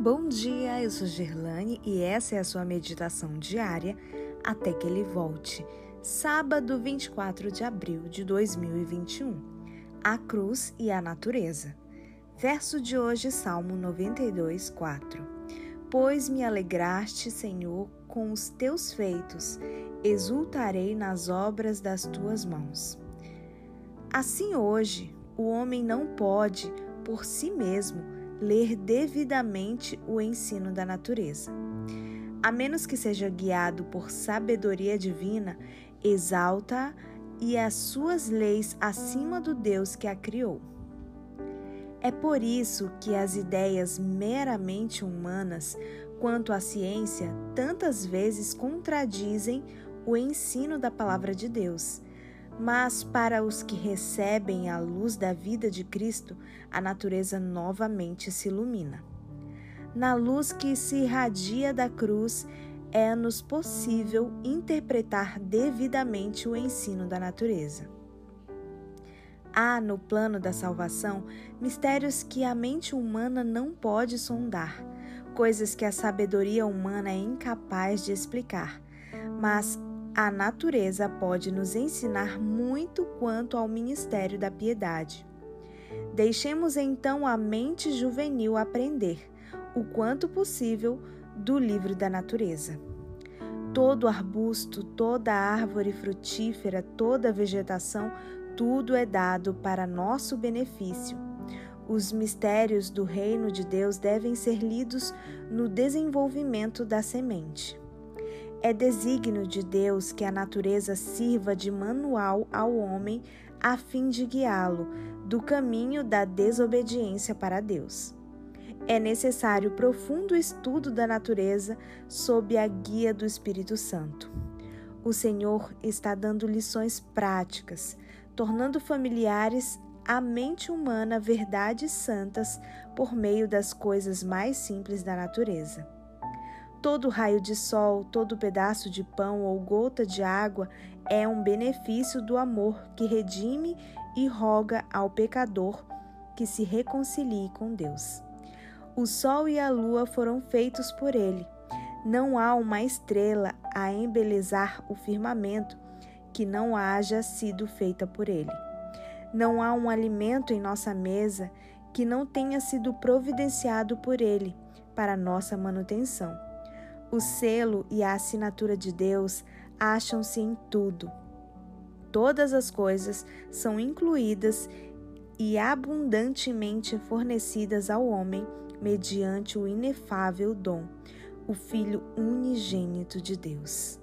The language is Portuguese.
Bom dia, eu sou Gerlane e essa é a sua meditação diária até que ele volte. Sábado 24 de abril de 2021. A cruz e a natureza. Verso de hoje, Salmo 92, 4. Pois me alegraste, Senhor, com os teus feitos, exultarei nas obras das tuas mãos. Assim hoje, o homem não pode, por si mesmo, ler devidamente o ensino da natureza. A menos que seja guiado por sabedoria divina, exalta e as suas leis acima do Deus que a criou. É por isso que as ideias meramente humanas quanto à ciência tantas vezes contradizem o ensino da palavra de Deus mas para os que recebem a luz da vida de Cristo, a natureza novamente se ilumina. Na luz que se irradia da cruz, é-nos possível interpretar devidamente o ensino da natureza. Há no plano da salvação mistérios que a mente humana não pode sondar, coisas que a sabedoria humana é incapaz de explicar, mas a natureza pode nos ensinar muito quanto ao ministério da piedade. Deixemos então a mente juvenil aprender, o quanto possível, do livro da natureza. Todo arbusto, toda árvore frutífera, toda vegetação, tudo é dado para nosso benefício. Os mistérios do reino de Deus devem ser lidos no desenvolvimento da semente. É desígnio de Deus que a natureza sirva de manual ao homem a fim de guiá-lo do caminho da desobediência para Deus. É necessário profundo estudo da natureza sob a guia do Espírito Santo. O Senhor está dando lições práticas, tornando familiares à mente humana verdades santas por meio das coisas mais simples da natureza. Todo raio de sol, todo pedaço de pão ou gota de água é um benefício do amor que redime e roga ao pecador que se reconcilie com Deus. O sol e a lua foram feitos por ele. Não há uma estrela a embelezar o firmamento que não haja sido feita por ele. Não há um alimento em nossa mesa que não tenha sido providenciado por ele para nossa manutenção. O selo e a assinatura de Deus acham-se em tudo. Todas as coisas são incluídas e abundantemente fornecidas ao homem mediante o inefável dom, o Filho unigênito de Deus.